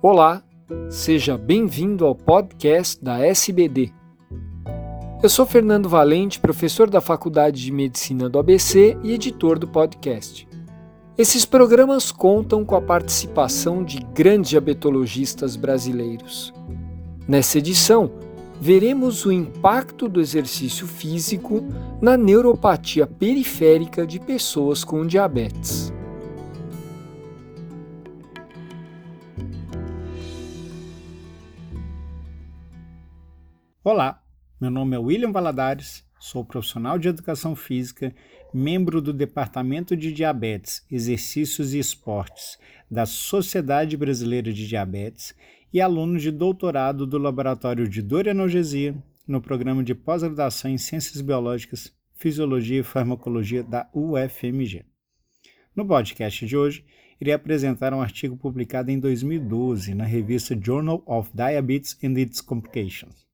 Olá, seja bem-vindo ao podcast da SBD. Eu sou Fernando Valente, professor da Faculdade de Medicina do ABC e editor do podcast. Esses programas contam com a participação de grandes diabetologistas brasileiros. Nessa edição, veremos o impacto do exercício físico na neuropatia periférica de pessoas com diabetes. Olá, meu nome é William Valadares, sou profissional de educação física, membro do Departamento de Diabetes, Exercícios e Esportes da Sociedade Brasileira de Diabetes e aluno de doutorado do Laboratório de Dor e Analgesia no programa de pós-graduação em Ciências Biológicas, Fisiologia e Farmacologia da UFMG. No podcast de hoje, irei apresentar um artigo publicado em 2012 na revista Journal of Diabetes and Its Complications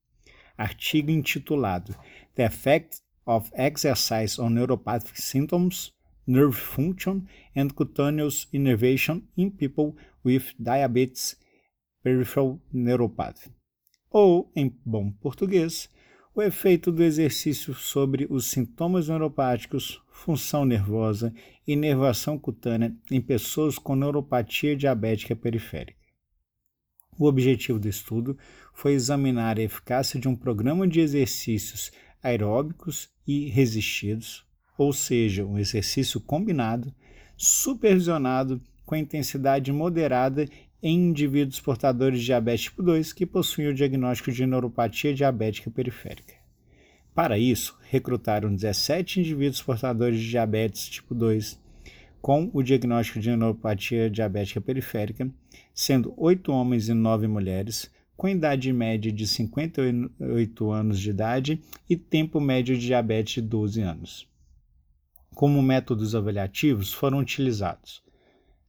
artigo intitulado The Effect of Exercise on Neuropathic Symptoms, Nerve Function and Cutaneous Innervation in People with Diabetes Peripheral Neuropathy. Ou, em bom português, o efeito do exercício sobre os sintomas neuropáticos, função nervosa e inervação cutânea em pessoas com neuropatia diabética periférica. O objetivo do estudo foi examinar a eficácia de um programa de exercícios aeróbicos e resistidos, ou seja, um exercício combinado, supervisionado com intensidade moderada em indivíduos portadores de diabetes tipo 2 que possuem o diagnóstico de neuropatia diabética periférica. Para isso, recrutaram 17 indivíduos portadores de diabetes tipo 2 com o diagnóstico de neuropatia diabética periférica, sendo 8 homens e 9 mulheres, com idade média de 58 anos de idade e tempo médio de diabetes de 12 anos. Como métodos avaliativos foram utilizados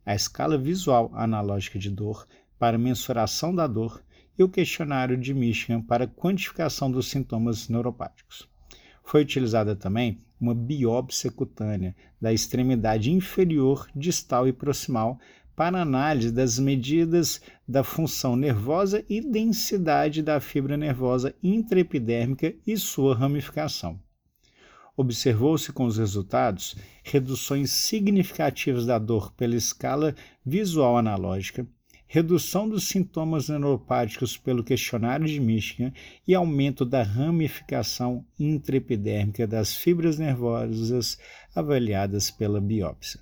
a escala visual analógica de dor para mensuração da dor e o questionário de Michigan para quantificação dos sintomas neuropáticos. Foi utilizada também uma biópsia cutânea da extremidade inferior, distal e proximal para análise das medidas da função nervosa e densidade da fibra nervosa intraepidérmica e sua ramificação. Observou-se com os resultados reduções significativas da dor pela escala visual analógica, redução dos sintomas neuropáticos pelo questionário de Michigan e aumento da ramificação intraepidérmica das fibras nervosas avaliadas pela biópsia.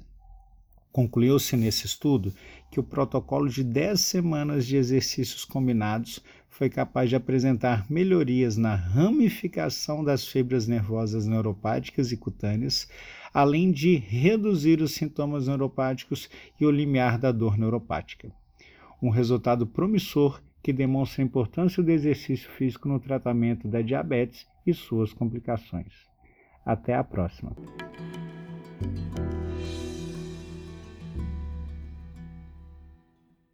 Concluiu-se nesse estudo que o protocolo de 10 semanas de exercícios combinados foi capaz de apresentar melhorias na ramificação das fibras nervosas neuropáticas e cutâneas, além de reduzir os sintomas neuropáticos e o limiar da dor neuropática um resultado promissor que demonstra a importância do exercício físico no tratamento da diabetes e suas complicações. Até a próxima!